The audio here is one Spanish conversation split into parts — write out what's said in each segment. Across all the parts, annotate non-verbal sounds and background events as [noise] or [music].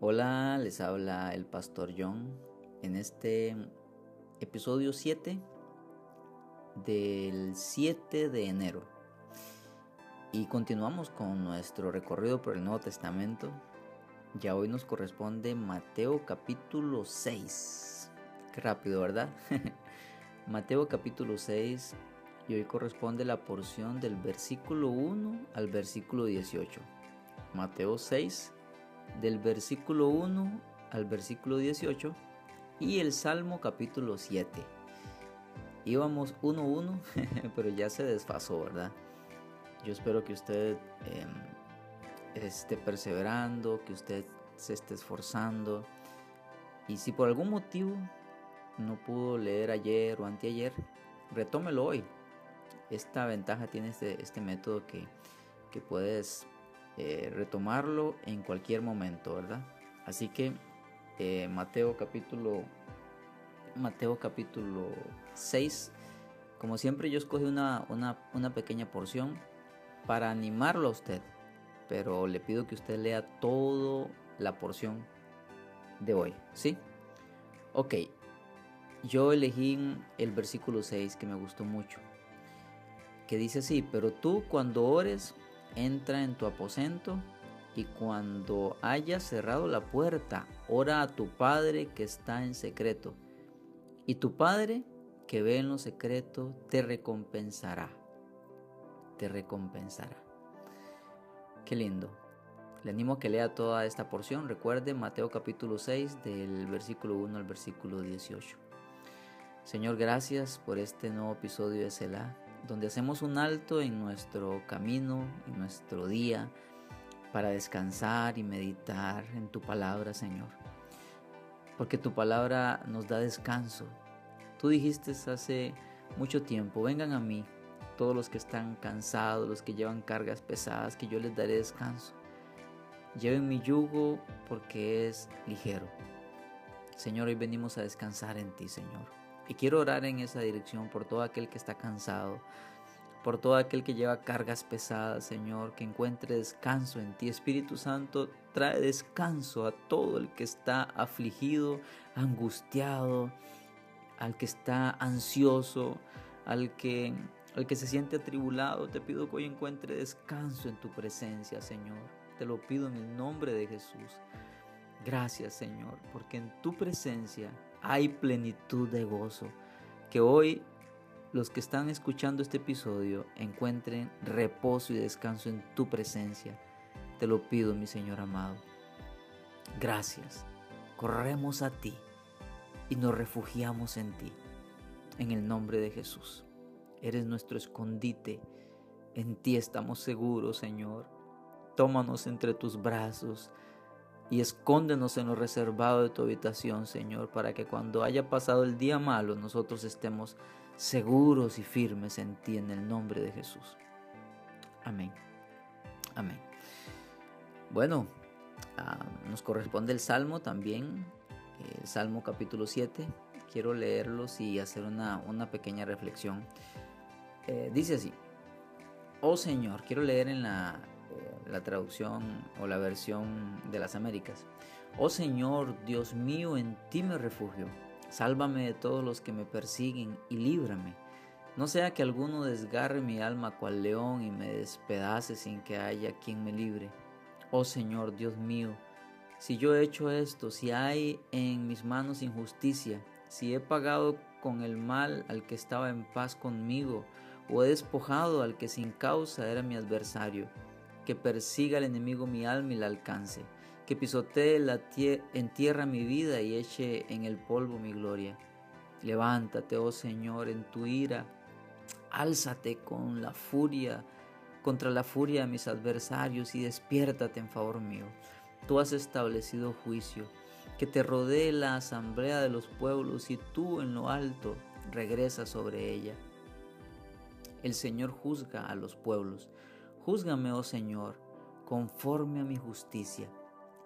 Hola, les habla el pastor John en este episodio 7 del 7 de enero. Y continuamos con nuestro recorrido por el Nuevo Testamento. Ya hoy nos corresponde Mateo capítulo 6. Qué rápido, ¿verdad? [laughs] Mateo capítulo 6 y hoy corresponde la porción del versículo 1 al versículo 18. Mateo 6 del versículo 1 al versículo 18 y el Salmo capítulo 7. Íbamos 1-1, [laughs] pero ya se desfasó, ¿verdad? Yo espero que usted em, esté perseverando, que usted se esté esforzando. Y si por algún motivo no pudo leer ayer o anteayer, retómelo hoy. Esta ventaja tiene este, este método que, que puedes eh, retomarlo en cualquier momento, ¿verdad? Así que eh, Mateo capítulo Mateo capítulo 6, como siempre yo escogí una, una, pequeña porción para animarlo a usted, pero le pido que usted lea toda la porción de hoy, ¿sí? Ok, yo elegí el versículo 6 que me gustó mucho, que dice así, pero tú cuando ores, entra en tu aposento y cuando hayas cerrado la puerta, ora a tu Padre que está en secreto. Y tu Padre que ve en lo secreto te recompensará. Te recompensará. Qué lindo. Le animo a que lea toda esta porción. Recuerde Mateo capítulo 6 del versículo 1 al versículo 18. Señor, gracias por este nuevo episodio de Selah donde hacemos un alto en nuestro camino, en nuestro día, para descansar y meditar en tu palabra, Señor. Porque tu palabra nos da descanso. Tú dijiste hace mucho tiempo, vengan a mí, todos los que están cansados, los que llevan cargas pesadas, que yo les daré descanso. Lleven mi yugo porque es ligero. Señor, hoy venimos a descansar en ti, Señor. Y quiero orar en esa dirección por todo aquel que está cansado, por todo aquel que lleva cargas pesadas, Señor, que encuentre descanso en ti. Espíritu Santo, trae descanso a todo el que está afligido, angustiado, al que está ansioso, al que, al que se siente atribulado. Te pido que hoy encuentre descanso en tu presencia, Señor. Te lo pido en el nombre de Jesús. Gracias, Señor, porque en tu presencia hay plenitud de gozo. Que hoy los que están escuchando este episodio encuentren reposo y descanso en tu presencia. Te lo pido, mi Señor amado. Gracias. Corremos a ti y nos refugiamos en ti. En el nombre de Jesús. Eres nuestro escondite. En ti estamos seguros, Señor. Tómanos entre tus brazos y escóndenos en lo reservado de tu habitación, Señor, para que cuando haya pasado el día malo nosotros estemos seguros y firmes en ti en el nombre de Jesús. Amén. Amén. Bueno, ah, nos corresponde el Salmo también, el Salmo capítulo 7. Quiero leerlos y hacer una, pequeña reflexión. Eh, dice así, oh Señor, quiero leer en la la traducción o la versión de las Américas. Oh Señor, Dios mío, en ti me refugio. Sálvame de todos los que me persiguen y líbrame. No sea que alguno desgarre mi alma cual león y me despedace sin que haya quien me libre. Oh Señor, Dios mío, si yo he hecho esto, si hay en mis manos injusticia, si he pagado con el mal al que estaba en paz conmigo, o he despojado al que sin causa era mi adversario, que persiga al enemigo mi alma y la alcance, que pisotee la en tierra mi vida y eche en el polvo mi gloria. Levántate, oh Señor, en tu ira, álzate con la furia, contra la furia de mis adversarios y despiértate en favor mío. Tú has establecido juicio, que te rodee la asamblea de los pueblos y tú en lo alto regresas sobre ella. El Señor juzga a los pueblos Júzgame, oh Señor, conforme a mi justicia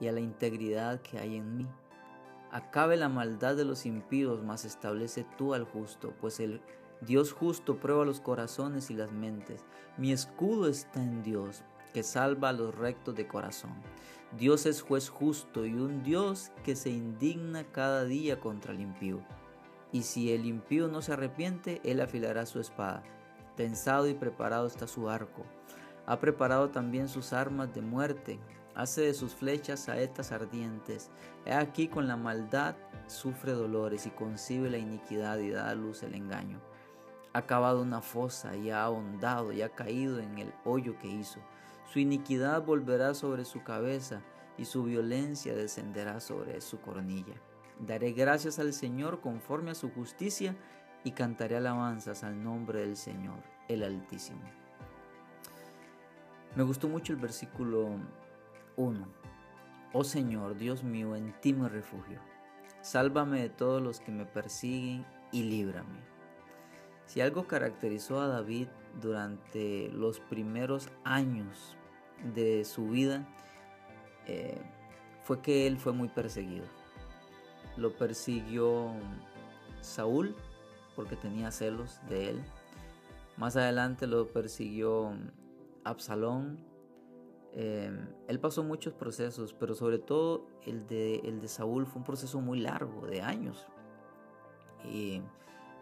y a la integridad que hay en mí. Acabe la maldad de los impíos, mas establece tú al justo, pues el Dios justo prueba los corazones y las mentes. Mi escudo está en Dios. que salva a los rectos de corazón. Dios es juez justo y un Dios que se indigna cada día contra el impío. Y si el impío no se arrepiente, él afilará su espada. Tensado y preparado está su arco. Ha preparado también sus armas de muerte. Hace de sus flechas saetas ardientes. He aquí con la maldad sufre dolores y concibe la iniquidad y da a luz el engaño. Ha cavado una fosa y ha ahondado y ha caído en el hoyo que hizo. Su iniquidad volverá sobre su cabeza y su violencia descenderá sobre su cornilla. Daré gracias al Señor conforme a su justicia y cantaré alabanzas al nombre del Señor, el Altísimo. Me gustó mucho el versículo 1. Oh Señor, Dios mío, en ti me refugio. Sálvame de todos los que me persiguen y líbrame. Si algo caracterizó a David durante los primeros años de su vida, eh, fue que él fue muy perseguido. Lo persiguió Saúl porque tenía celos de él. Más adelante lo persiguió Absalón. Em, él pasó muchos procesos, pero sobre todo el de, el de Saúl fue un proceso muy largo, de años. Y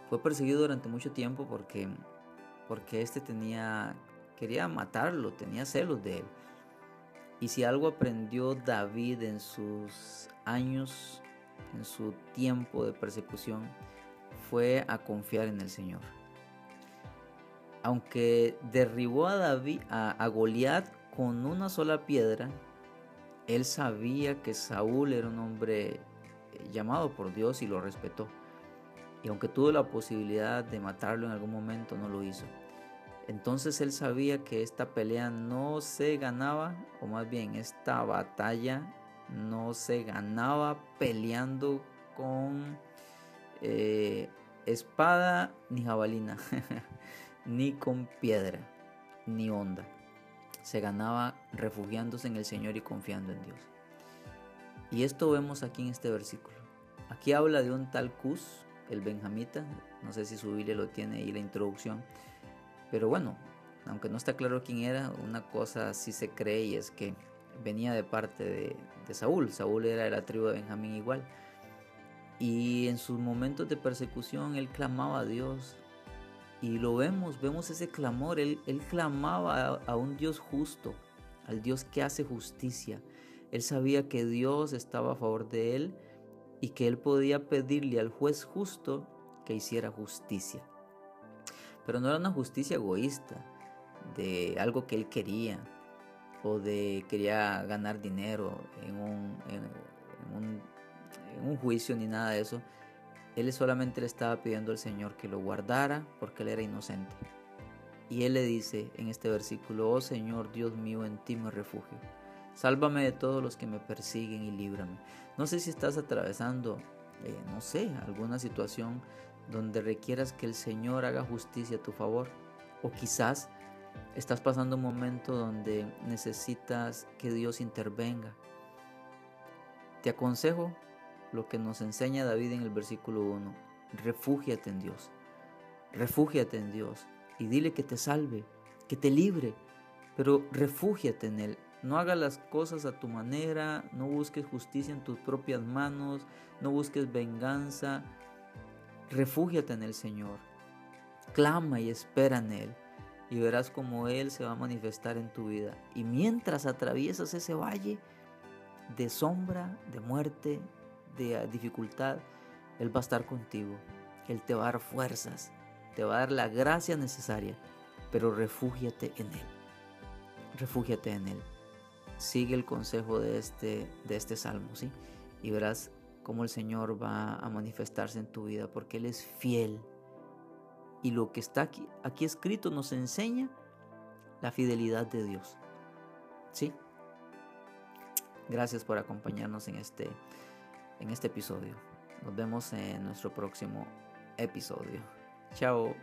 fue perseguido durante mucho tiempo porque, porque este tenía, quería matarlo, tenía celos de él. Y si algo aprendió David en sus años, en su tiempo de persecución, fue a confiar en el Señor. Aunque derribó a David a, Goliat con una sola piedra, él sabía que Saúl era un hombre eh, llamado por Dios y lo respetó. Y aunque tuvo la posibilidad de matarlo en algún momento, no lo hizo. Entonces él sabía que esta pelea no se ganaba, o más bien esta batalla no se ganaba peleando con eh, espada ni jabalina, [laughs] ni con piedra, ni onda. Se ganaba refugiándose en el Señor y confiando en Dios. Y esto vemos aquí en este versículo. Aquí habla de un tal Cus, el benjamita, no sé si su Biblia lo tiene ahí la introducción, pero bueno, aunque no está claro quién era, una cosa sí se cree y es que venía de parte de, Saúl. Saúl era de la tribu de Benjamín igual. Y en sus momentos de persecución él clamaba a Dios. Y lo vemos, vemos ese clamor. Él, él clamaba a, un Dios justo, al Dios que hace justicia. Él sabía que Dios estaba a favor de él y que él podía pedirle al juez justo que hiciera justicia. Pero no era una justicia egoísta, de algo que él quería, o de quería ganar dinero en un, en, un, juicio ni nada de eso. Él solamente le estaba pidiendo al Señor que lo guardara porque él era inocente. Y él le dice en este versículo, oh Señor Dios mío, en ti me refugio. Sálvame de todos los que me persiguen y líbrame. No sé si estás atravesando, eh, no sé, alguna situación donde requieras que el Señor haga justicia a tu favor. O quizás estás pasando un momento donde necesitas que Dios intervenga. Te aconsejo lo que nos enseña David en el versículo 1. Refúgiate en Dios. Refúgiate en Dios y dile que te salve, que te libre, pero refúgiate en Él. No hagas las cosas a tu manera, no busques justicia en tus propias manos, no busques venganza, Refúgiate en el Señor. Clama y espera en Él. Y verás cómo Él se va a manifestar en tu vida. Y mientras atraviesas ese valle de sombra, de muerte, de dificultad, Él va a estar contigo. Él te va a dar fuerzas, te va a dar la gracia necesaria. Pero refúgiate en Él. Refúgiate en Él. Sigue el consejo de este, de este salmo, ¿sí? Y verás cómo el Señor va a manifestarse en tu vida, porque Él es fiel. Y lo que está aquí, aquí escrito nos enseña la fidelidad de Dios. ¿Sí? Gracias por acompañarnos en este, en este episodio. Nos vemos en nuestro próximo episodio. Chao.